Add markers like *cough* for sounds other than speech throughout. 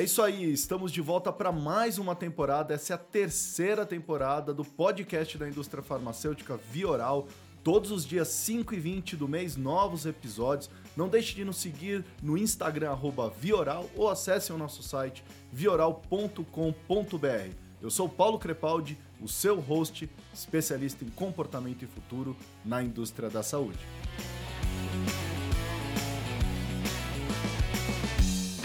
É isso aí, estamos de volta para mais uma temporada. Essa é a terceira temporada do podcast da indústria farmacêutica Vioral. Todos os dias 5 e 20 do mês, novos episódios. Não deixe de nos seguir no Instagram, Vioral, ou acesse o nosso site vioral.com.br. Eu sou Paulo Crepaldi, o seu host, especialista em comportamento e futuro na indústria da saúde.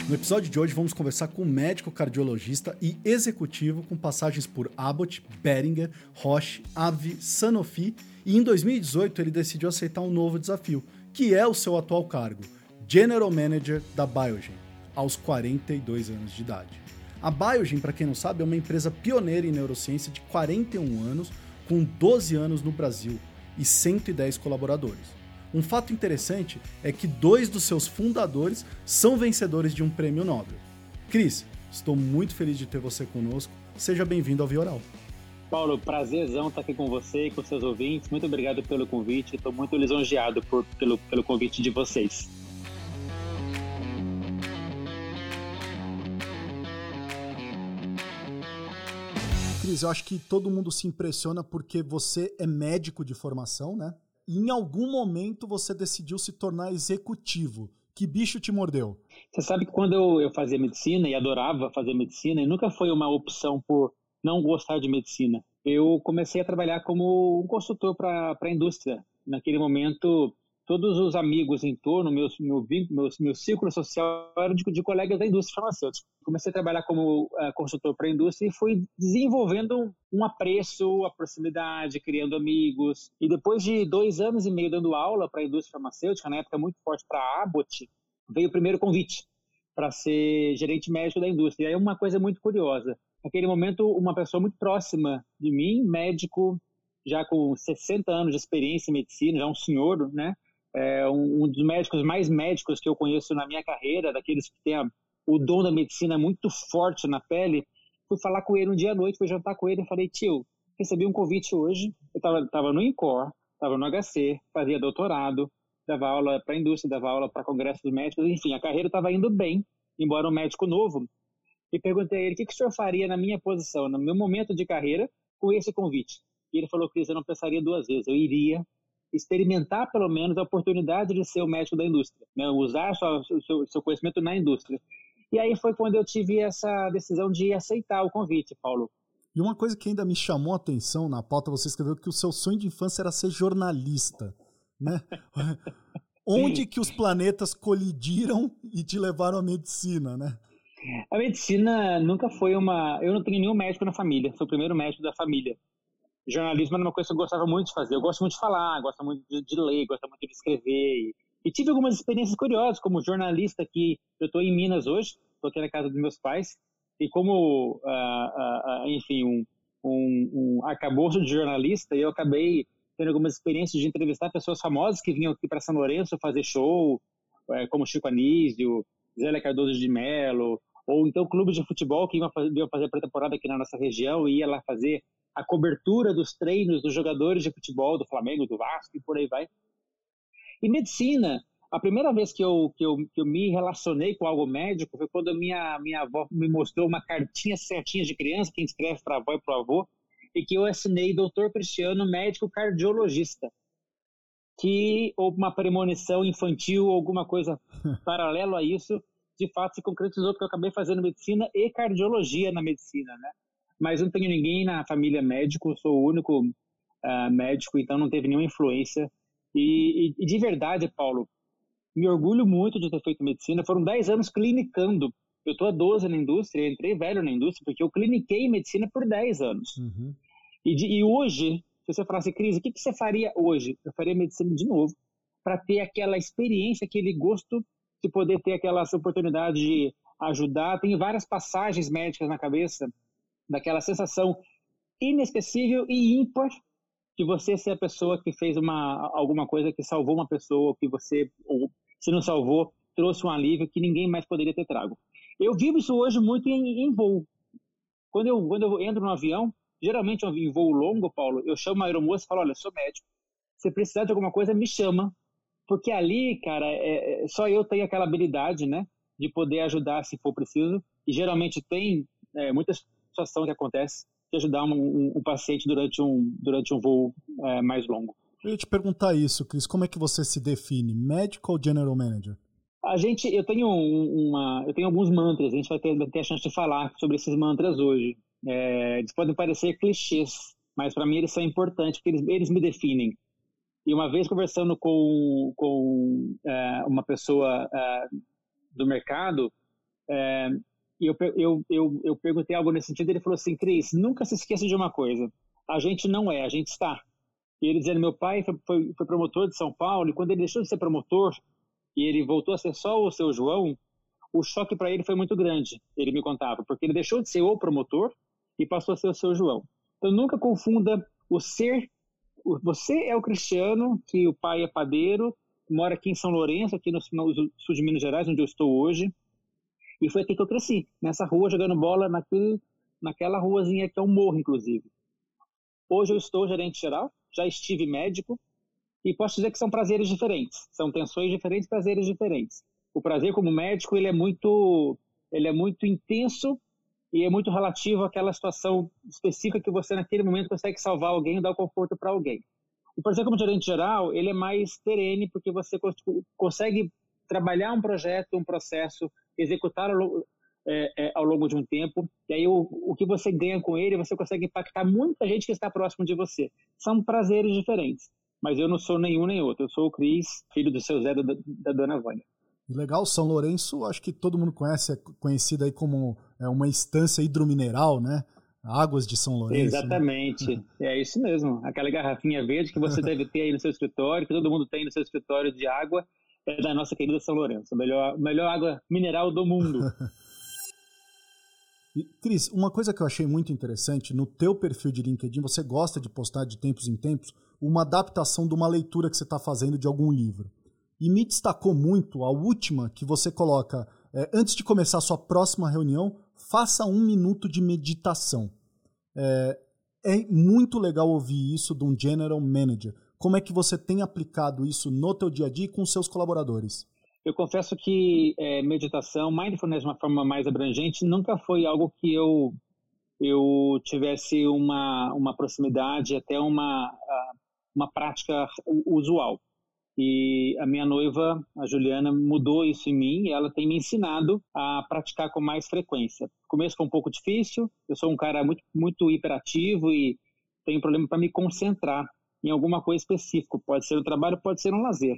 No episódio de hoje vamos conversar com um médico cardiologista e executivo com passagens por Abbott, Behringer, Roche, Avi, Sanofi e em 2018 ele decidiu aceitar um novo desafio, que é o seu atual cargo, General Manager da Biogen, aos 42 anos de idade. A Biogen, para quem não sabe, é uma empresa pioneira em neurociência de 41 anos, com 12 anos no Brasil e 110 colaboradores. Um fato interessante é que dois dos seus fundadores são vencedores de um prêmio Nobel. Cris, estou muito feliz de ter você conosco. Seja bem-vindo ao Vioral. Paulo, prazerzão estar aqui com você e com seus ouvintes. Muito obrigado pelo convite. Estou muito lisonjeado por, pelo, pelo convite de vocês. Cris, eu acho que todo mundo se impressiona porque você é médico de formação, né? Em algum momento você decidiu se tornar executivo. Que bicho te mordeu? Você sabe que quando eu, eu fazia medicina e adorava fazer medicina, e nunca foi uma opção por não gostar de medicina, eu comecei a trabalhar como um consultor para a indústria. Naquele momento, todos os amigos em torno, meu, meu, meu, meu círculo social era de, de, colegas da indústria farmacêutica. Comecei a trabalhar como uh, consultor para a indústria e fui desenvolvendo um apreço, a proximidade, criando amigos. E depois de dois anos e meio dando aula para a indústria farmacêutica, na época muito forte para a Abbott, veio o primeiro convite para ser gerente médico da indústria. E aí uma coisa muito curiosa. Naquele momento, uma pessoa muito próxima de mim, médico, já com 60 anos de experiência em medicina, já um senhor, né? É um, dos médicos mais médicos que eu conheço na minha carreira, daqueles que têm a, o dom da medicina muito forte na pele. Fui falar com ele um dia à noite, fui jantar com ele e falei, tio, recebi um convite hoje, eu estava no INCOR, estava no HC, fazia doutorado, dava aula para a indústria, dava aula para congressos médicos, enfim, a carreira estava indo bem, embora um médico novo. E perguntei a ele, o que, que o senhor faria na minha posição, no meu momento de carreira, com esse convite? E ele falou, Cris, eu não pensaria duas vezes, eu iria experimentar pelo menos a oportunidade de ser o médico da indústria, né? usar o seu, seu conhecimento na indústria. E aí foi quando eu tive essa decisão de aceitar o convite, Paulo. E uma coisa que ainda me chamou a atenção na pauta, você escreveu que o seu sonho de infância era ser jornalista, né? *laughs* Onde que os planetas colidiram e te levaram à medicina, né? A medicina nunca foi uma. Eu não tenho nenhum médico na família, sou o primeiro médico da família jornalismo era uma coisa que eu gostava muito de fazer. Eu gosto muito de falar, gosto muito de, de ler, gosto muito de escrever. E, tive algumas experiências curiosas, como jornalista aqui. Eu estou em Minas hoje, estou aqui na casa dos meus pais. E como, uh, uh, uh, enfim, um, um, um arcabouço de jornalista, eu acabei tendo algumas experiências de entrevistar pessoas famosas que vinham aqui para São Lourenço fazer show, é, como Chico Anísio, Zélia Cardoso de Mello, ou então clubes de futebol que iam fazer, fazer pré-temporada aqui na nossa região e ia lá fazer a cobertura dos treinos dos jogadores de futebol do Flamengo, do Vasco e por aí vai. E medicina, a primeira vez que eu, que eu, que eu me relacionei com algo médico foi quando a minha, minha avó me mostrou uma cartinha certinha de criança que escreve para a avó e para o avô, e que eu assinei doutor Cristiano, médico cardiologista. Que houve uma premonição infantil, alguma coisa *laughs* paralelo a isso, de fato se concretizou, porque eu acabei fazendo medicina e cardiologia na medicina, né? Mas não tenho ninguém na família médico, sou o único uh, médico, então não teve nenhuma influência. E, e, e, de verdade, Paulo, me orgulho muito de ter feito medicina. Foram 10 anos clinicando. Eu estou há 12 na indústria, entrei velho na indústria, porque eu cliniquei medicina por 10 anos. Uhum. E, de, e, hoje, se você falasse, Cris, o que, que você faria hoje? Eu faria medicina de novo, para ter aquela experiência, aquele gosto de poder ter aquelas oportunidades de ajudar. Tem várias passagens médicas na cabeça daquela sensação inesquecível e ímpar de você ser a pessoa que fez uma, alguma coisa que salvou uma pessoa, que você, ou se não salvou, trouxe um alívio que ninguém mais poderia ter trago. Eu vivo isso hoje muito em, em voo. Quando eu, quando eu entro no avião, geralmente em voo longo, Paulo, eu chamo a aeromoça e falo, olha, sou médico, se precisar de alguma coisa, me chama. Porque ali, cara, é, é, só eu tenho aquela habilidade, né, de poder ajudar se for preciso e geralmente tem é, muita situação que acontece de ajudar um, um, um, paciente durante um, durante um voo é, mais longo. Eu ia te perguntar isso, Cris, como é que você se define, médico ou general manager? A gente, eu tenho uma, eu tenho alguns mantras. A gente vai ter, vai ter a chance de falar sobre esses mantras hoje. É, eles podem parecer clichês, mas para mim eles são importantes porque eles, eles me definem. E uma vez conversando com, com é, uma pessoa é, do mercado, é, eu, eu, eu, eu perguntei algo nesse sentido. Ele falou assim: Cris, nunca se esqueça de uma coisa. A gente não é, a gente está. E ele dizendo: meu pai foi, foi, foi promotor de São Paulo, e quando ele deixou de ser promotor, e ele voltou a ser só o seu João, o choque para ele foi muito grande, ele me contava, porque ele deixou de ser o promotor e passou a ser o seu João. Então nunca confunda o ser, você é o Cristiano, que o pai é padeiro, mora aqui em São Lourenço, aqui no, no sul de Minas Gerais, onde eu estou hoje, e foi aqui que eu cresci, nessa rua, jogando bola naquele, naquela ruazinha que é um morro, inclusive. Hoje eu estou gerente geral, já estive médico, e posso dizer que são prazeres diferentes, são tensões diferentes, prazeres diferentes. O prazer como médico ele é muito, ele é muito intenso e é muito relativo àquela situação específica que você naquele momento consegue salvar alguém, dar conforto para alguém. O prazer como gerente geral ele é mais perene porque você consegue trabalhar um projeto, um processo, executar ao, é, é, ao longo de um tempo, e aí o, o que você ganha com ele, você consegue impactar muita gente que está próximo de você. São prazeres diferentes mas eu não sou nenhum nem outro. Eu sou o Cris, filho do seu Zé da, da dona Vânia. Legal, São Lourenço, acho que todo mundo conhece, é conhecida aí como é, uma instância hidromineral, né? Águas de São Lourenço. Né? Exatamente, né? é isso mesmo. Aquela garrafinha verde que você *laughs* deve ter aí no seu escritório, que todo mundo tem no seu escritório de água, é da nossa querida São Lourenço, a melhor, melhor água mineral do mundo. *laughs* Cris, uma coisa que eu achei muito interessante, no teu perfil de LinkedIn, você gosta de postar de tempos em tempos uma adaptação de uma leitura que você está fazendo de algum livro. E me destacou muito a última que você coloca, é, antes de começar a sua próxima reunião, faça um minuto de meditação. É, é muito legal ouvir isso de um general manager. Como é que você tem aplicado isso no teu dia a dia com seus colaboradores? Eu confesso que é, meditação, mindfulness de uma forma mais abrangente, nunca foi algo que eu eu tivesse uma uma proximidade até uma uma prática usual. E a minha noiva, a Juliana, mudou isso em mim e ela tem me ensinado a praticar com mais frequência. Começo foi um pouco difícil, eu sou um cara muito, muito hiperativo e tenho problema para me concentrar em alguma coisa específica. Pode ser no trabalho, pode ser no lazer.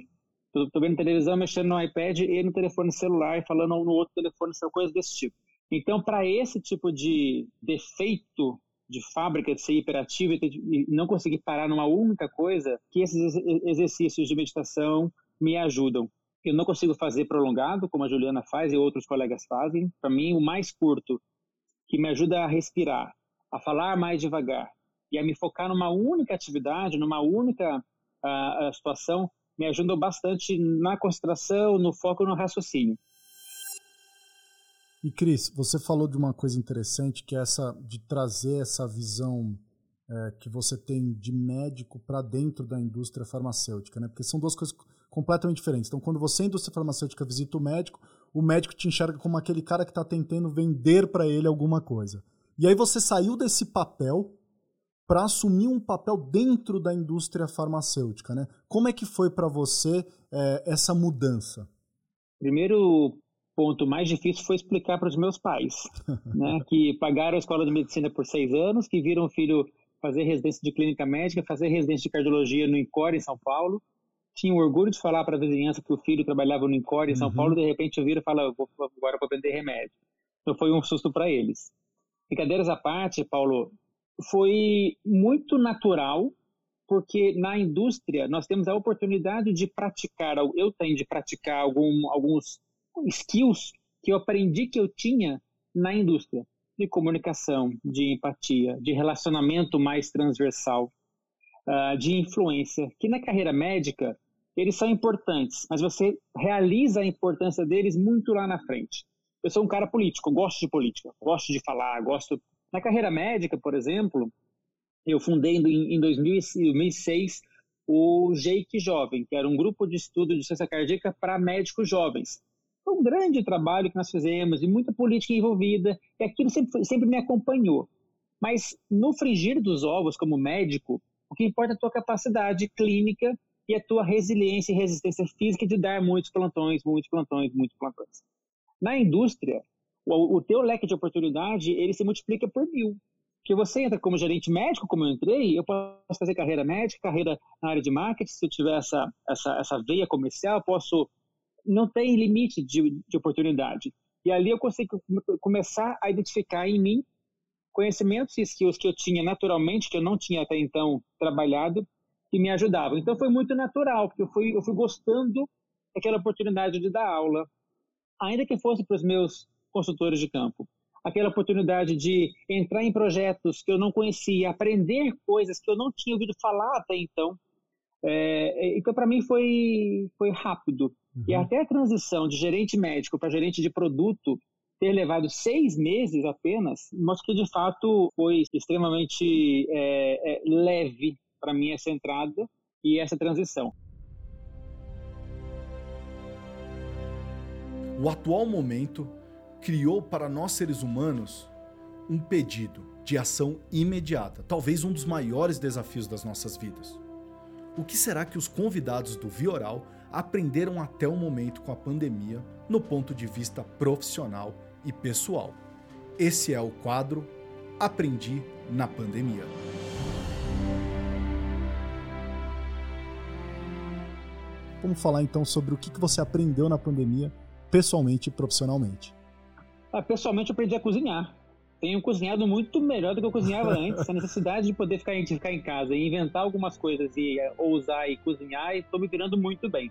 Estou vendo televisão, mexendo no iPad e no telefone celular, falando no outro telefone, coisas desse tipo. Então, para esse tipo de defeito de fábrica, de ser hiperativo e não conseguir parar numa única coisa, que esses exercícios de meditação me ajudam. Eu não consigo fazer prolongado, como a Juliana faz e outros colegas fazem. Para mim, o mais curto, que me ajuda a respirar, a falar mais devagar e a me focar numa única atividade, numa única uh, situação, me ajudam bastante na concentração, no foco no raciocínio. E Cris, você falou de uma coisa interessante que é essa de trazer essa visão é, que você tem de médico para dentro da indústria farmacêutica, né? Porque são duas coisas completamente diferentes. Então, quando você, indústria farmacêutica, visita o médico, o médico te enxerga como aquele cara que está tentando vender para ele alguma coisa. E aí você saiu desse papel para assumir um papel dentro da indústria farmacêutica, né? Como é que foi para você é, essa mudança? Primeiro ponto mais difícil foi explicar para os meus pais, *laughs* né? Que pagaram a escola de medicina por seis anos, que viram o filho fazer residência de clínica médica, fazer residência de cardiologia no INCOR em São Paulo, tinham orgulho de falar para a vizinhança que o filho trabalhava no INCOR em São uhum. Paulo, de repente ouviram e falaram, agora vou vender remédio. Então foi um susto para eles. Brincadeiras à parte, Paulo, foi muito natural, porque na indústria nós temos a oportunidade de praticar, eu tenho de praticar algum, alguns skills que eu aprendi que eu tinha na indústria, de comunicação, de empatia, de relacionamento mais transversal, uh, de influência, que na carreira médica eles são importantes, mas você realiza a importância deles muito lá na frente. Eu sou um cara político, gosto de política, gosto de falar, gosto na carreira médica, por exemplo, eu fundei em 2006 o JEIC Jovem, que era um grupo de estudo de ciência cardíaca para médicos jovens. Foi um grande trabalho que nós fizemos e muita política envolvida, e aquilo sempre, sempre me acompanhou. Mas no frigir dos ovos, como médico, o que importa é a tua capacidade clínica e a tua resiliência e resistência física de dar muitos plantões, muitos plantões, muitos plantões. Na indústria, o, o teu leque de oportunidade ele se multiplica por mil. Que você entra como gerente médico, como eu entrei, eu posso fazer carreira médica, carreira na área de marketing, se eu tiver essa, essa, essa veia comercial, posso. Não tem limite de, de oportunidade. E ali eu consigo começar a identificar em mim conhecimentos e skills que eu tinha naturalmente, que eu não tinha até então trabalhado, que me ajudavam. Então foi muito natural, porque eu fui, eu fui gostando daquela oportunidade de dar aula, ainda que fosse para os meus consultores de campo. Aquela oportunidade de entrar em projetos que eu não conhecia, aprender coisas que eu não tinha ouvido falar até então. É, então, para mim, foi, foi rápido. Uhum. E até a transição de gerente médico para gerente de produto ter levado seis meses apenas, mostra que de fato foi extremamente é, é, leve para mim essa entrada e essa transição. O atual momento criou para nós seres humanos um pedido de ação imediata, talvez um dos maiores desafios das nossas vidas. O que será que os convidados do Vioral aprenderam até o momento com a pandemia no ponto de vista profissional e pessoal. Esse é o quadro Aprendi na Pandemia. Vamos falar então sobre o que você aprendeu na pandemia, pessoalmente e profissionalmente. Ah, pessoalmente, eu aprendi a cozinhar. Tenho cozinhado muito melhor do que eu cozinhava antes. A necessidade de poder ficar, de ficar em casa e inventar algumas coisas e uh, ousar e cozinhar, estou me virando muito bem.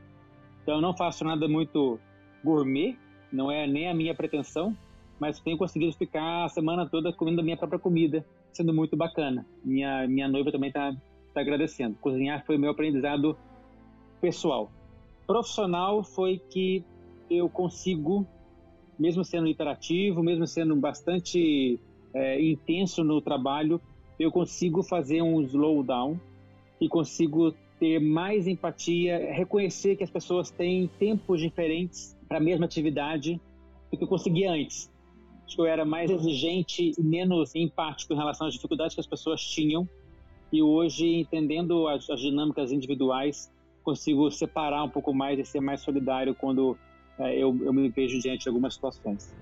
Então, eu não faço nada muito gourmet, não é nem a minha pretensão, mas tenho conseguido ficar a semana toda comendo a minha própria comida, sendo muito bacana. Minha, minha noiva também está tá agradecendo. Cozinhar foi o meu aprendizado pessoal. Profissional foi que eu consigo, mesmo sendo hiperativo, mesmo sendo bastante é, intenso no trabalho, eu consigo fazer um slowdown e consigo ter mais empatia, reconhecer que as pessoas têm tempos diferentes para a mesma atividade do que eu conseguia antes. Acho que eu era mais exigente e menos empático em relação às dificuldades que as pessoas tinham. E hoje, entendendo as, as dinâmicas individuais, consigo separar um pouco mais e ser mais solidário quando eu, eu me vejo diante de algumas situações.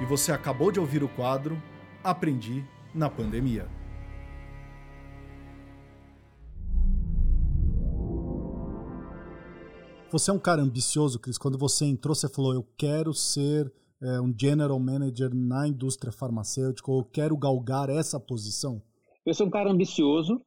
E você acabou de ouvir o quadro Aprendi na Pandemia. Você é um cara ambicioso, Cris. Quando você entrou, você falou: Eu quero ser é, um general manager na indústria farmacêutica, ou eu quero galgar essa posição? Eu sou um cara ambicioso.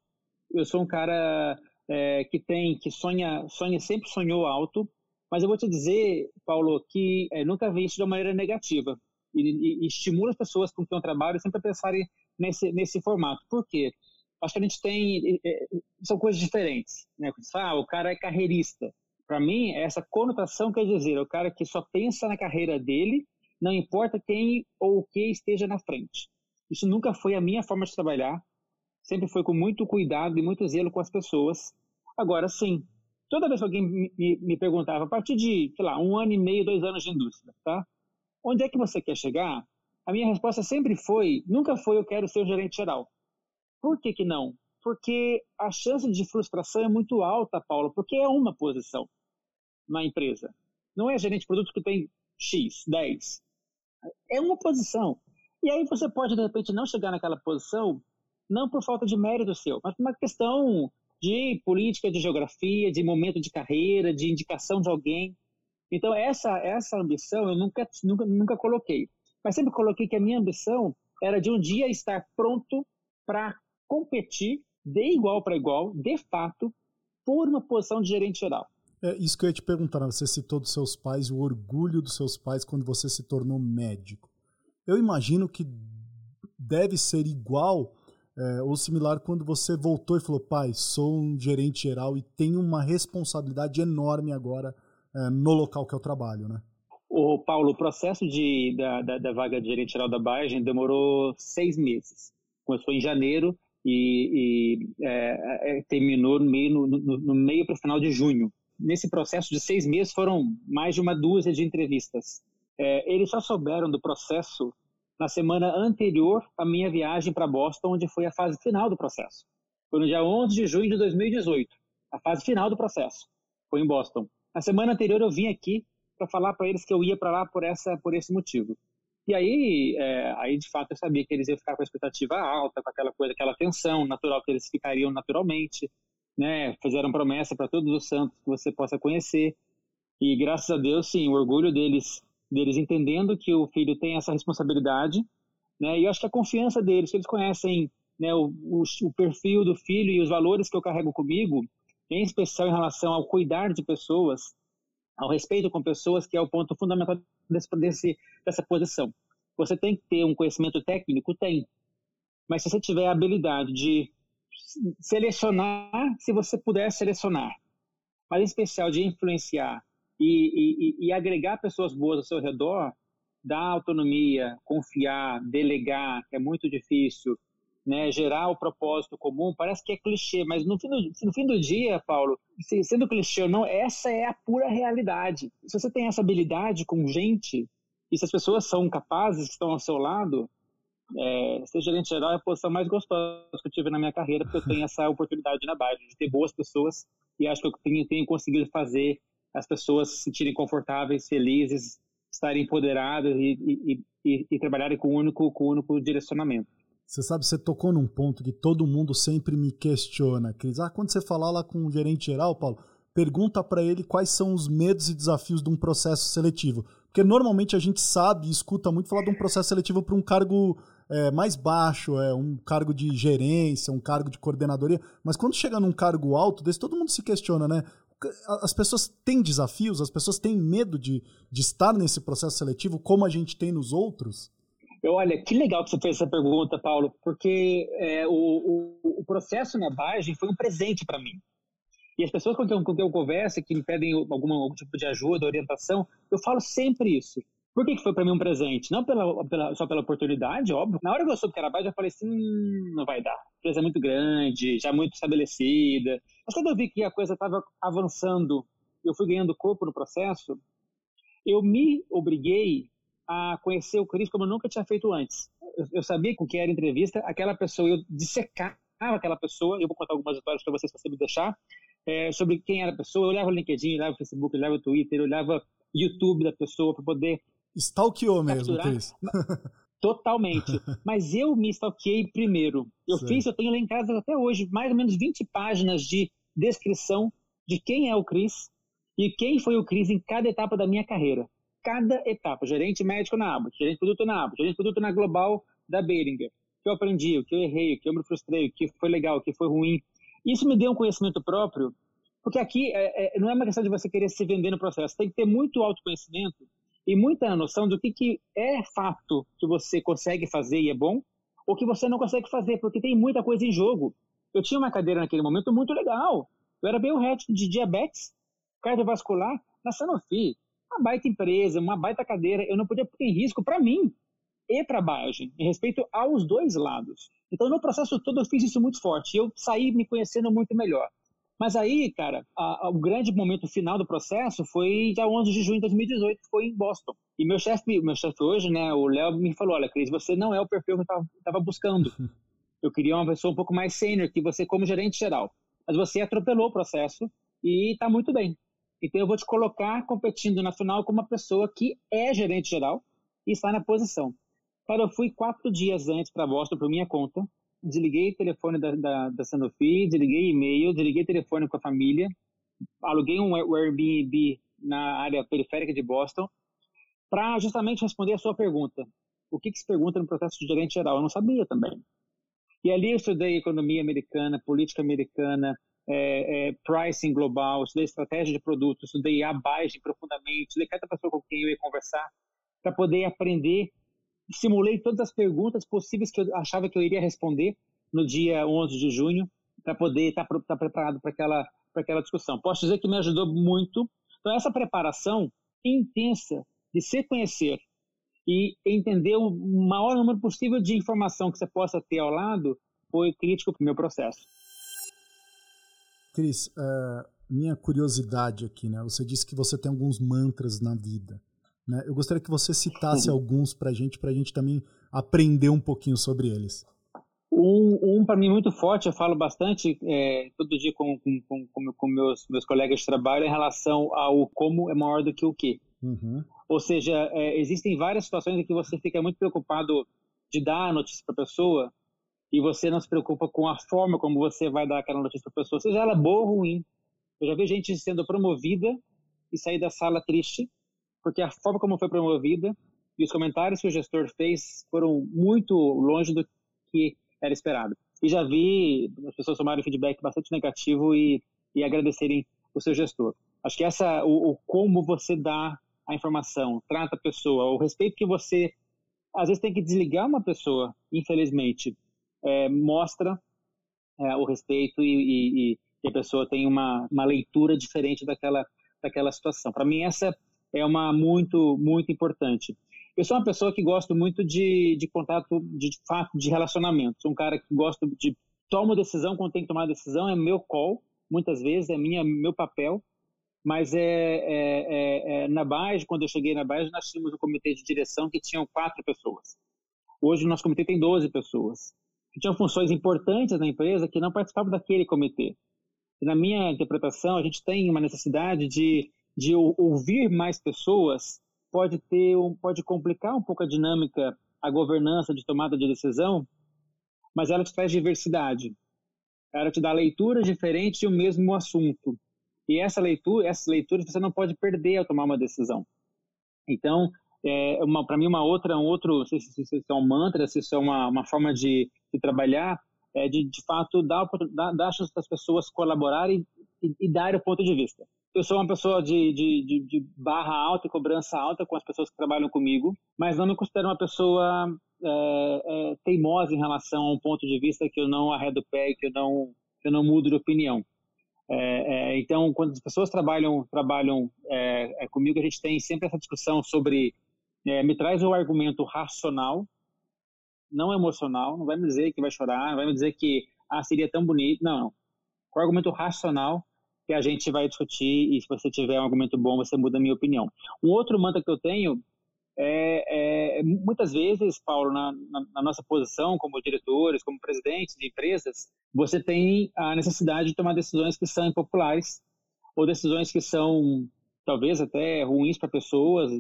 Eu sou um cara é, que tem, que sonha, sonha, sempre sonhou alto. Mas eu vou te dizer, Paulo, que é, nunca vi isso de uma maneira negativa. E, e, e estimula as pessoas com quem eu trabalho sempre a pensarem nesse, nesse formato. Por quê? Acho que a gente tem. É, são coisas diferentes. Né? Ah, o cara é carreirista para mim, essa conotação quer dizer, é o cara que só pensa na carreira dele, não importa quem ou o que esteja na frente. Isso nunca foi a minha forma de trabalhar, sempre foi com muito cuidado e muito zelo com as pessoas. Agora, sim, toda vez que alguém me, me, perguntava, a partir de, sei lá, um ano e meio, dois anos de indústria, tá? Onde é que você quer chegar? A minha resposta sempre foi, nunca foi eu quero ser o gerente geral. Por que que não? Porque a chance de frustração é muito alta, Paulo, porque é uma posição na empresa. Não é gerente de produto que tem X, 10. É uma posição. E aí você pode, de repente, não chegar naquela posição, não por falta de mérito seu, mas por uma questão de política, de geografia, de momento de carreira, de indicação de alguém. Então, essa, essa ambição eu nunca, nunca, nunca coloquei. Mas sempre coloquei que a minha ambição era de um dia estar pronto para competir de igual para igual, de fato, por uma posição de gerente geral. É isso que eu ia te perguntar. Né? Você citou dos seus pais, o orgulho dos seus pais quando você se tornou médico. Eu imagino que deve ser igual é, ou similar quando você voltou e falou: pai, sou um gerente geral e tenho uma responsabilidade enorme agora é, no local que eu trabalho, né? O Paulo, o processo de, da, da, da vaga de gerente geral da Biogen demorou seis meses. Começou em janeiro e, e é, é, terminou no meio, no, no, no meio para o final de junho. Nesse processo de seis meses foram mais de uma dúzia de entrevistas. É, eles só souberam do processo na semana anterior à minha viagem para Boston, onde foi a fase final do processo. Foi no dia 11 de junho de 2018, a fase final do processo. Foi em Boston. Na semana anterior eu vim aqui para falar para eles que eu ia para lá por essa por esse motivo. E aí, é, aí de fato eu sabia que eles iam ficar com a expectativa alta, com aquela coisa, aquela tensão natural que eles ficariam naturalmente, né? Fizeram promessa para todos os santos que você possa conhecer. E graças a Deus, sim, o orgulho deles, deles entendendo que o filho tem essa responsabilidade, né? E eu acho que a confiança deles, que eles conhecem né, o, o, o perfil do filho e os valores que eu carrego comigo, em especial em relação ao cuidar de pessoas, ao respeito com pessoas, que é o ponto fundamental desse, desse, dessa posição. Você tem que ter um conhecimento técnico? Tem. Mas se você tiver a habilidade de selecionar, se você puder selecionar, mas em especial de influenciar e, e, e agregar pessoas boas ao seu redor, dar autonomia, confiar, delegar, que é muito difícil, né, gerar o propósito comum, parece que é clichê, mas no fim, do, no fim do dia, Paulo, sendo clichê ou não, essa é a pura realidade. Se você tem essa habilidade com gente, e se as pessoas são capazes, que estão ao seu lado, é, ser gerente geral é a posição mais gostosa que eu tive na minha carreira, porque eu tenho *laughs* essa oportunidade na base de ter boas pessoas, e acho que eu tenho, tenho conseguido fazer as pessoas se sentirem confortáveis, felizes, estarem empoderadas e, e, e, e trabalharem com o único, com único direcionamento. Você sabe, você tocou num ponto que todo mundo sempre me questiona, Cris. Ah, quando você falar lá com o gerente geral, Paulo, pergunta para ele quais são os medos e desafios de um processo seletivo. Porque normalmente a gente sabe e escuta muito falar de um processo seletivo para um cargo é, mais baixo, é um cargo de gerência, um cargo de coordenadoria, mas quando chega num cargo alto desse, todo mundo se questiona, né? As pessoas têm desafios, as pessoas têm medo de, de estar nesse processo seletivo como a gente tem nos outros? Olha, que legal que você fez essa pergunta, Paulo, porque é, o, o, o, processo na Bagem foi um presente para mim. E as pessoas com quem, com quem eu converso, que me pedem alguma, algum tipo de ajuda, orientação, eu falo sempre isso. Por que, que foi para mim um presente? Não pela, pela, só pela oportunidade, óbvio. Na hora que eu soube que era Bagem, eu falei assim, hum, não vai dar. Empresa é muito grande, já muito estabelecida. Mas quando eu vi que a coisa estava avançando, eu fui ganhando corpo no processo, eu me obriguei a conhecer o Cris como eu nunca tinha feito antes. Eu, eu sabia com que era entrevista, aquela pessoa, eu dissecava aquela pessoa, eu vou contar algumas histórias para vocês, se você me deixar, é, sobre quem era a pessoa. Eu olhava o LinkedIn, olhava o Facebook, olhava o Twitter, olhava o YouTube da pessoa para poder. Stalkeou mesmo, Cris. Totalmente. *laughs* Mas eu me stalkeei primeiro. Eu Sim. fiz, eu tenho lá em casa até hoje, mais ou menos 20 páginas de descrição de quem é o Cris e quem foi o Cris em cada etapa da minha carreira cada etapa. Gerente médico na Abbott, gerente de produto na Abbott, gerente de produto na Global da Behringer. O que eu aprendi, o que eu errei, o que eu me frustrei, o que foi legal, o que foi ruim. Isso me deu um conhecimento próprio, porque aqui é, é, não é uma questão de você querer se vender no processo, tem que ter muito autoconhecimento e muita noção do que, que é fato que você consegue fazer e é bom, ou que você não consegue fazer, porque tem muita coisa em jogo. Eu tinha uma cadeira naquele momento muito legal. Eu era bem reto de diabetes cardiovascular na Sanofi uma baita empresa, uma baita cadeira, eu não podia pôr em risco para mim e para a Biogen, em respeito aos dois lados. Então, no processo todo, eu fiz isso muito forte. Eu saí me conhecendo muito melhor. Mas aí, cara, a, a, o grande momento final do processo foi dia 11 de junho de 2018, foi em Boston. E meu chefe, meu chefe hoje, né, o Léo, me falou: olha, Cris, você não é o perfil que eu estava buscando. *laughs* Eu queria uma pessoa um pouco mais sênior que você, como gerente geral. Mas você atropelou o processo e está muito bem. Então eu vou te colocar competindo na final com uma pessoa que é gerente geral e está na posição. Cara, eu fui quatro dias antes para Boston por minha conta, desliguei o telefone da, da, da Sanofi, desliguei e-mail, desliguei telefone com a família, aluguei um Airbnb na área periférica de Boston para justamente responder a sua pergunta. O que, que se pergunta no processo de gerente geral? Eu não sabia também. E ali eu estudei economia americana, política americana, é, é, pricing global, estudei estratégia de produto, estudei a base profundamente, estudei cada pessoa com quem eu ia conversar para poder aprender. Simulei todas as perguntas possíveis que eu achava que eu iria responder no dia 11 de junho para poder estar tá, tá preparado para aquela, aquela discussão. Posso dizer que me ajudou muito. Então, essa preparação intensa de se conhecer e entender o maior número possível de informação que você possa ter ao lado foi crítico para o meu processo. Cris, uh, minha curiosidade aqui, né? Você disse que você tem alguns mantras na vida. Né? Eu gostaria que você citasse *laughs* alguns para a gente, para a gente também aprender um pouquinho sobre eles. Um, um para mim muito forte, eu falo bastante é, todo dia com, com, com, com, meus, meus colegas de trabalho em relação ao como é maior do que o que. Uhum. Ou seja, é, existem várias situações em que você fica muito preocupado de dar a notícia para a pessoa e você não se preocupa com a forma como você vai dar aquela notícia para a pessoa, seja ela boa ou ruim. Eu já vi gente sendo promovida e sair da sala triste porque a forma como foi promovida e os comentários que o gestor fez foram muito longe do que era esperado. E já vi as pessoas tomarem feedback bastante negativo e, e agradecerem o seu gestor. Acho que essa, o, o, como você dá a informação, trata a pessoa, o respeito que você, às vezes tem que desligar uma pessoa, infelizmente, é, mostra é, o respeito e, e, e, a pessoa tem uma, uma leitura diferente daquela, daquela situação. Para mim, essa é uma muito, muito importante. Eu sou uma pessoa que gosto muito de, de contato, de, de fato, de relacionamento. Sou um cara que gosta de tomo decisão quando tem que tomar decisão, é meu call, muitas vezes, é minha, meu papel. Mas é, é, é, é na base, quando eu cheguei na base, nós tínhamos um comitê de direção que tinham quatro pessoas. Hoje o nosso comitê tem 12 pessoas. Que tinham funções importantes na empresa que não participavam daquele comitê. E na minha interpretação, a gente tem uma necessidade de de ouvir mais pessoas pode ter um, pode complicar um pouco a dinâmica, a governança de tomada de decisão, mas ela te traz diversidade. Ela te dá leituras diferentes de um mesmo assunto. E essa leitura, essas leituras você não pode perder ao tomar uma decisão. Então, é para mim uma outra, um outro, se, se, se, é um mantra, se isso é uma, uma forma de, de trabalhar, é de, de fato dar, dar, dar das pessoas colaborarem e, e dar o ponto de vista eu sou uma pessoa de, de, de, de, barra alta e cobrança alta com as pessoas que trabalham comigo, mas não me considero uma pessoa é, é, teimosa em relação a um ponto de vista que eu não arredo o pé e que eu não, que eu não mudo de opinião. É, é então, quando as pessoas trabalham, trabalham é, é, comigo, a gente tem sempre essa discussão sobre me traz o argumento racional, não emocional, não vai me dizer que vai chorar, não vai me dizer que ah, seria tão bonito, não, não. O argumento racional que a gente vai discutir e se você tiver um argumento bom, você muda a minha opinião. Um outro mantra que eu tenho é, é muitas vezes, Paulo, na, na, na, nossa posição como diretores, como presidentes de empresas, você tem a necessidade de tomar decisões que são impopulares ou decisões que são talvez até ruins para pessoas,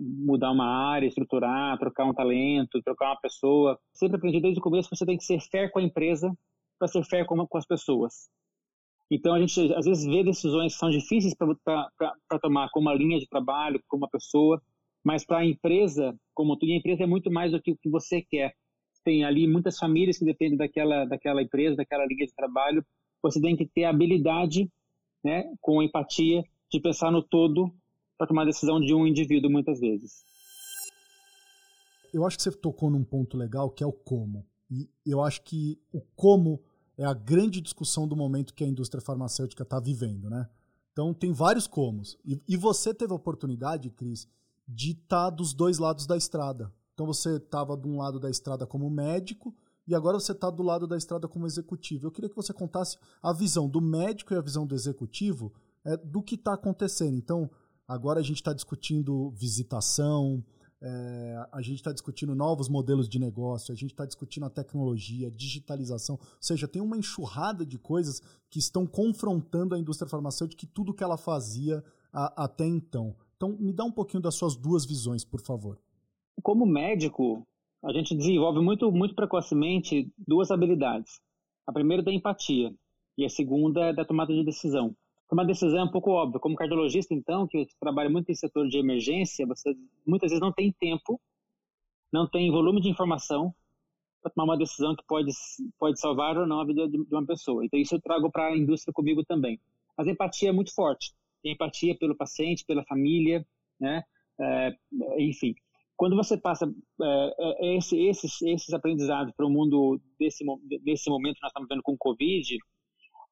mudar uma área, estruturar, trocar um talento, trocar uma pessoa. Sempre aprendi desde o começo que você tem que ser fair com a empresa para ser fair com, com as pessoas. Então a gente às vezes vê decisões que são difíceis para tomar como uma linha de trabalho, como uma pessoa, mas para a empresa, como tudo, a empresa é muito mais do que o que você quer. Tem ali muitas famílias que dependem daquela, daquela empresa, daquela linha de trabalho. Você tem que ter a habilidade, né, com empatia, de pensar no todo para tomar a decisão de um indivíduo muitas vezes. Eu acho que você tocou num ponto legal que é o como. E eu acho que o como é a grande discussão do momento que a indústria farmacêutica está vivendo, né? Então tem vários comos. E, e você teve a oportunidade, Cris, de estar tá dos dois lados da estrada. Então você estava de um lado da estrada como médico e agora você está do lado da estrada como executivo. Eu queria que você contasse a visão do médico e a visão do executivo é, do que está acontecendo. Então, agora a gente está discutindo visitação, é, a gente está discutindo novos modelos de negócio, a gente está discutindo a tecnologia, digitalização, ou seja, tem uma enxurrada de coisas que estão confrontando a indústria farmacêutica e tudo que ela fazia a, até então. Então, me dá um pouquinho das suas duas visões, por favor. Como médico, a gente desenvolve muito, muito precocemente duas habilidades. A primeira é da empatia e a segunda é da tomada de decisão uma decisão é um pouco óbvia. Como cardiologista, então, que trabalha muito em setor de emergência, você muitas vezes não tem tempo, não tem volume de informação para tomar uma decisão que pode, pode salvar ou não a vida de uma pessoa. Então, isso eu trago para a indústria comigo também. Mas a empatia é muito forte. Tem empatia pelo paciente, pela família, né? É, enfim. Quando você passa é, é esse, esses, esses aprendizados para o mundo desse, desse momento que nós estamos vendo com o Covid,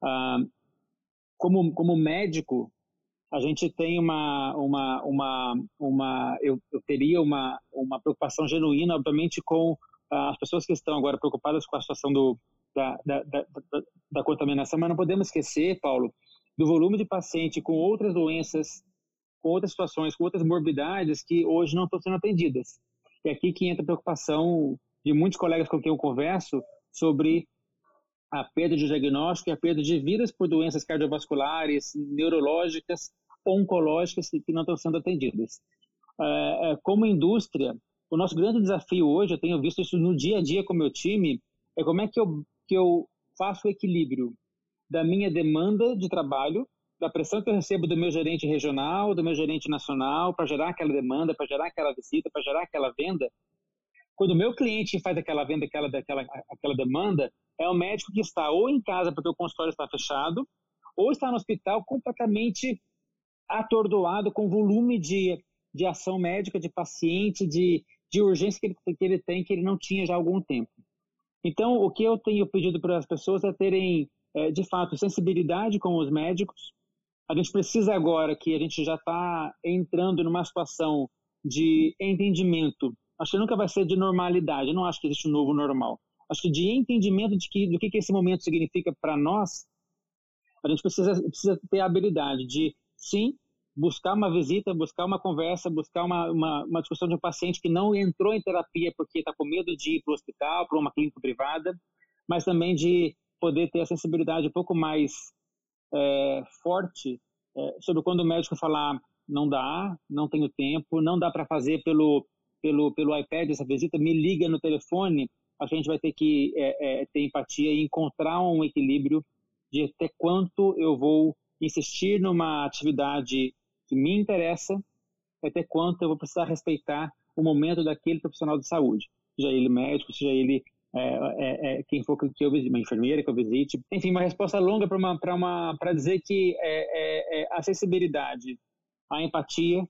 ah, como, como médico, a gente tem uma, uma, uma, uma eu, eu teria uma, uma preocupação genuína, obviamente, com as pessoas que estão agora preocupadas com a situação do, da, da, da, da, contaminação, mas não podemos esquecer, Paulo, do volume de paciente com outras doenças, com outras situações, com outras morbidades que hoje não estão sendo atendidas. É aqui que entra a preocupação de muitos colegas com quem eu converso sobre a perda de diagnóstico e a perda de vidas por doenças cardiovasculares, neurológicas, oncológicas que não estão sendo atendidas. É, é, como indústria, o nosso grande desafio hoje, eu tenho visto isso no dia a dia com o meu time, é como é que eu, que eu faço o equilíbrio da minha demanda de trabalho, da pressão que eu recebo do meu gerente regional, do meu gerente nacional, para gerar aquela demanda, para gerar aquela visita, para gerar aquela venda. Quando o meu cliente faz aquela venda, aquela, aquela, aquela demanda, é o médico que está ou em casa porque o consultório está fechado, ou está no hospital completamente atordoado com volume de, de ação médica, de paciente, de, de urgência que ele, que ele tem, que ele não tinha já há algum tempo. Então, o que eu tenho pedido para as pessoas é terem, é, de fato, sensibilidade com os médicos. A gente precisa agora que a gente já está entrando numa situação de entendimento. Acho que nunca vai ser de normalidade. Eu não acho que existe um novo normal. Acho que de entendimento de que, do que, que esse momento significa para nós, a gente precisa, precisa ter a habilidade de, sim, buscar uma visita, buscar uma conversa, buscar uma, uma, uma discussão de um paciente que não entrou em terapia porque está com medo de ir para o hospital, para uma clínica privada, mas também de poder ter a sensibilidade um pouco mais é, forte é, sobre quando o médico falar não dá, não tenho tempo, não dá para fazer pelo, pelo, pelo iPad essa visita, me liga no telefone, a gente vai ter que é, é ter empatia e encontrar um equilíbrio de até quanto eu vou insistir numa atividade que me interessa até quanto eu vou precisar respeitar o momento daquele profissional de saúde, seja ele médico, seja ele é, é, é, quem for que eu visite, uma enfermeira que eu visite. Enfim, uma resposta longa para uma, uma, dizer que é, é, é, acessibilidade, a empatia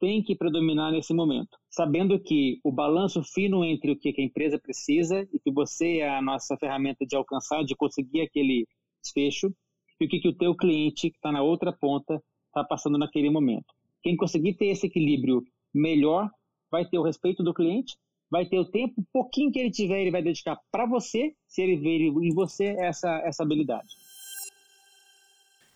tem que predominar nesse momento, sabendo que o balanço fino entre o que a empresa precisa e que você é a nossa ferramenta de alcançar, de conseguir aquele desfecho, e o que, que o teu cliente que está na outra ponta está passando naquele momento. Quem conseguir ter esse equilíbrio melhor vai ter o respeito do cliente, vai ter o tempo, pouquinho que ele tiver, ele vai dedicar para você, se ele ver em você essa, essa habilidade.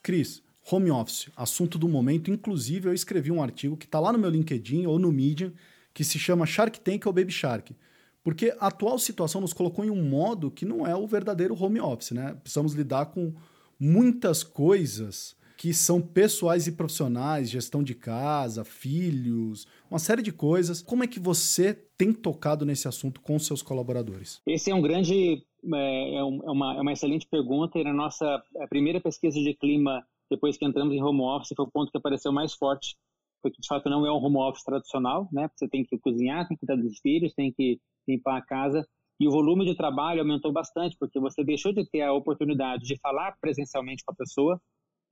Cris, home office, assunto do momento. Inclusive, eu escrevi um artigo que está lá no meu LinkedIn ou no Medium, que se chama Shark Tank ou Baby Shark. Porque a atual situação nos colocou em um modo que não é o verdadeiro home office, né? Precisamos lidar com muitas coisas que são pessoais e profissionais, gestão de casa, filhos, uma série de coisas. Como é que você tem tocado nesse assunto com seus colaboradores? Esse é um grande, é, é, é, uma, é uma excelente pergunta e na nossa primeira pesquisa de clima, depois que entramos em home office, foi o ponto que apareceu mais forte, porque de fato não é um home office tradicional, né? Você tem que cozinhar, tem que cuidar dos filhos, tem que limpar a casa e o volume de trabalho aumentou bastante, porque você deixou de ter a oportunidade de falar presencialmente com a pessoa,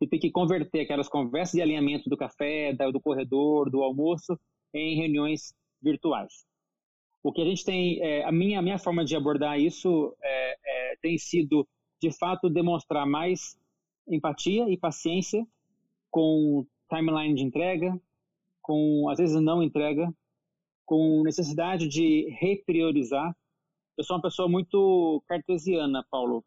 e tem que converter aquelas conversas de alinhamento do café, do corredor, do almoço, em reuniões virtuais. O que a gente tem, é, a, minha, a minha forma de abordar isso é, é, tem sido, de fato, demonstrar mais empatia e paciência com timeline de entrega, com, às vezes, não entrega, com necessidade de repriorizar. Eu sou uma pessoa muito cartesiana, Paulo,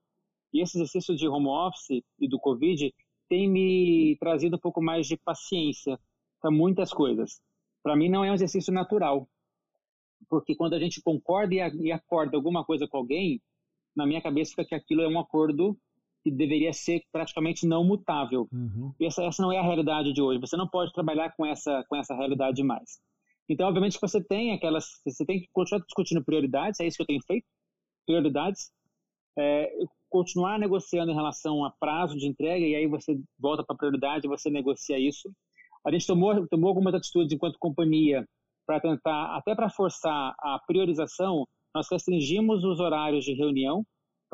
e esse exercício de home office e do Covid tem me trazido um pouco mais de paciência para muitas coisas. Para mim não é um exercício natural, porque quando a gente concorda e acorda alguma coisa com alguém, na minha cabeça fica que aquilo é um acordo que deveria ser praticamente não mutável. Uhum. E essa, essa não é a realidade de hoje. Você não pode trabalhar com essa, com essa realidade mais. Então, obviamente, você tem aquelas. Você tem que continuar discutindo prioridades, é isso que eu tenho feito. Prioridades. É, continuar negociando em relação a prazo de entrega, e aí você volta para a prioridade, você negocia isso. A gente tomou, tomou algumas atitudes enquanto companhia para tentar, até para forçar a priorização, nós restringimos os horários de reunião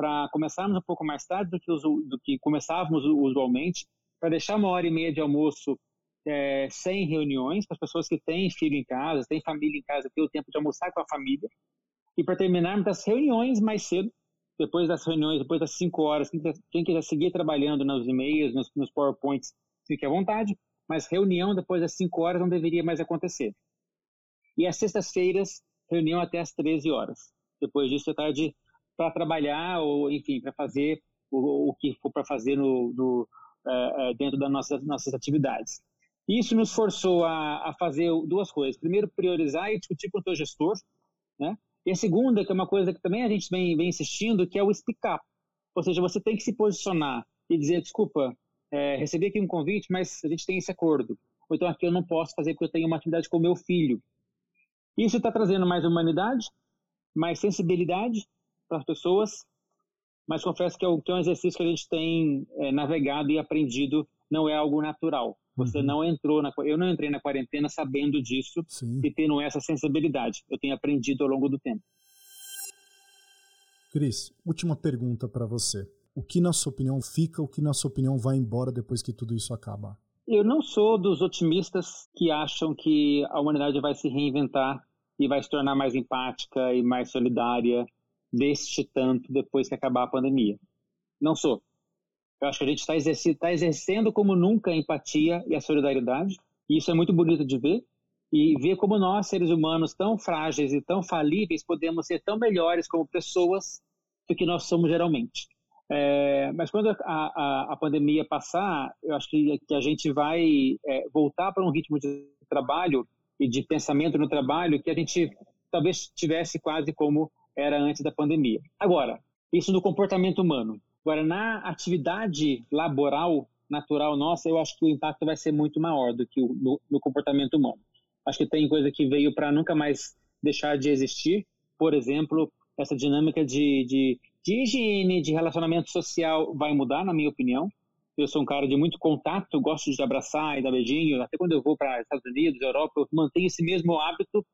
para começarmos um pouco mais tarde do que, do que começávamos usualmente, para deixar uma hora e meia de almoço é, sem reuniões, para as pessoas que têm filho em casa, têm família em casa, ter o tempo de almoçar com a família, e para terminarmos as reuniões mais cedo, depois das reuniões, depois das cinco horas, quem quiser seguir trabalhando nos e-mails, nos, nos PowerPoints, fique à vontade, mas reunião depois das cinco horas não deveria mais acontecer. E às sextas-feiras, reunião até às 13 horas. Depois disso, é tarde para trabalhar ou, enfim, para fazer o, o, que for para fazer no, no é, é, dentro das nossas, nossas atividades. Isso nos forçou a, a, fazer duas coisas. Primeiro, priorizar e discutir com o teu gestor, né? E a segunda, que é uma coisa que também a gente vem, vem insistindo, que é o up. Ou seja, você tem que se posicionar e dizer, desculpa, é, recebi aqui um convite, mas a gente tem esse acordo. Ou então aqui eu não posso fazer porque eu tenho uma atividade com meu filho. Isso está trazendo mais humanidade, mais sensibilidade para as pessoas, mas confesso que é, um, que é um exercício que a gente tem é, navegado e aprendido, não é algo natural. Você uhum. não entrou na eu não entrei na quarentena sabendo disso Sim. e tendo essa sensibilidade. Eu tenho aprendido ao longo do tempo. Cris, última pergunta para você. O que na sua opinião fica, o que na sua opinião vai embora depois que tudo isso acabar? Eu não sou dos otimistas que acham que a humanidade vai se reinventar e vai se tornar mais empática e mais solidária deste tanto depois que acabar a pandemia. Não sou. Eu acho que a gente está exercendo, tá exercendo como nunca a empatia e a solidariedade, e isso é muito bonito de ver, e ver como nós, seres humanos tão frágeis e tão falíveis, podemos ser tão melhores como pessoas do que nós somos geralmente. É, mas quando a, a, a, pandemia passar, eu acho que, que a gente vai é, voltar para um ritmo de trabalho e de pensamento no trabalho que a gente talvez tivesse quase como era antes da pandemia. Agora, isso no comportamento humano. Agora, na atividade laboral natural nossa, eu acho que o impacto vai ser muito maior do que o, no, no comportamento humano. Acho que tem coisa que veio para nunca mais deixar de existir. Por exemplo, essa dinâmica de, de, de higiene, de relacionamento social vai mudar, na minha opinião. Eu sou um cara de muito contato, gosto de abraçar e dar beijinho. Até quando eu vou para Estados Unidos, Europa, eu mantenho esse mesmo hábito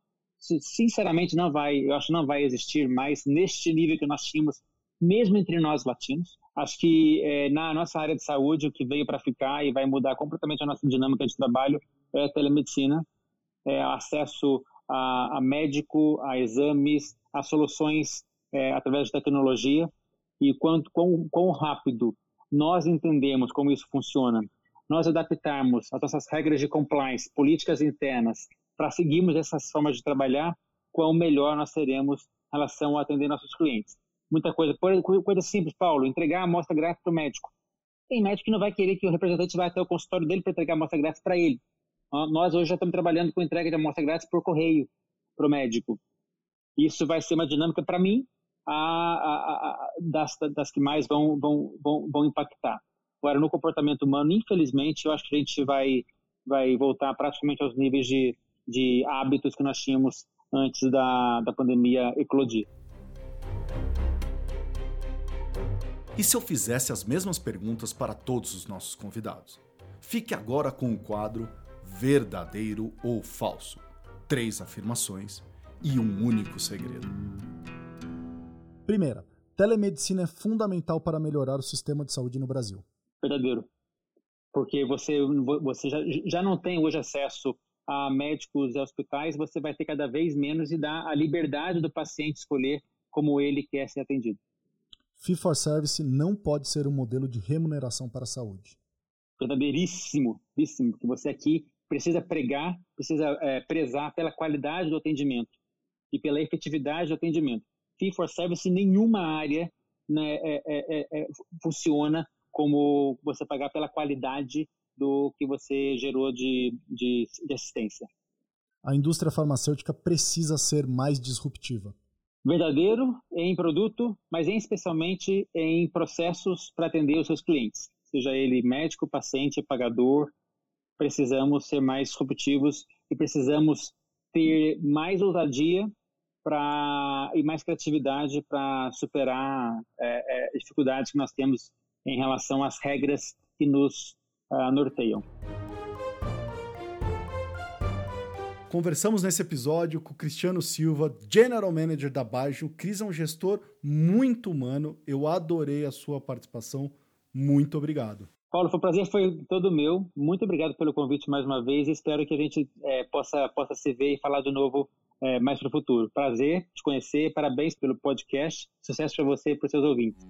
sinceramente não vai, eu acho que não vai existir mais neste nível que nós tínhamos, mesmo entre nós latinos. Acho que é, na nossa área de saúde o que veio para ficar e vai mudar completamente a nossa dinâmica de trabalho é a telemedicina, é acesso a, a médico, a exames, a soluções é, através de tecnologia e quanto quão, quão rápido nós entendemos como isso funciona, nós adaptarmos as nossas regras de compliance, políticas internas para seguirmos essas formas de trabalhar, quão melhor nós seremos em relação a atender nossos clientes. Muita coisa, coisa simples, Paulo, entregar a amostra grátis para o médico. Tem médico que não vai querer que o representante vá até o consultório dele para entregar a amostra grátis para ele. Nós hoje já estamos trabalhando com entrega de amostra grátis por correio para o médico. Isso vai ser uma dinâmica, para mim, a, a, a, das, das que mais vão, vão, vão, vão impactar. Agora, no comportamento humano, infelizmente, eu acho que a gente vai, vai voltar praticamente aos níveis de, de hábitos que nós tínhamos antes da, da pandemia eclodir. E se eu fizesse as mesmas perguntas para todos os nossos convidados? Fique agora com o quadro Verdadeiro ou Falso. Três afirmações e um único segredo. Primeira, telemedicina é fundamental para melhorar o sistema de saúde no Brasil. Verdadeiro. Porque você, você já, já não tem hoje acesso a médicos e hospitais, você vai ter cada vez menos e dar a liberdade do paciente escolher como ele quer ser atendido. Fee for Service não pode ser um modelo de remuneração para a saúde. Verdadeiríssimo, que você aqui precisa pregar, precisa é, prezar pela qualidade do atendimento e pela efetividade do atendimento. Fee for Service em nenhuma área né, é, é, é funciona como você pagar pela qualidade do que você gerou de, de, de assistência. A indústria farmacêutica precisa ser mais disruptiva. Verdadeiro em produto, mas especialmente em processos para atender os seus clientes. Seja ele médico, paciente, pagador, precisamos ser mais disruptivos e precisamos ter mais ousadia pra, e mais criatividade para superar é, é, dificuldades que nós temos em relação às regras que nos uh, norteiam. Conversamos nesse episódio com o Cristiano Silva, General Manager da Baggio. O Cris é um gestor muito humano. Eu adorei a sua participação. Muito obrigado. Paulo, foi um prazer, foi todo meu. Muito obrigado pelo convite mais uma vez. Espero que a gente é, possa, possa se ver e falar de novo é, mais para o futuro. Prazer te conhecer, parabéns pelo podcast. Sucesso para você e para os seus ouvintes.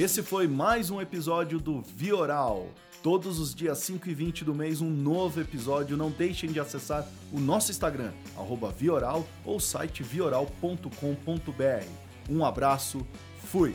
Esse foi mais um episódio do Vioral. Todos os dias 5 e 20 do mês, um novo episódio. Não deixem de acessar o nosso Instagram, Vioral, ou site vioral.com.br. Um abraço, fui!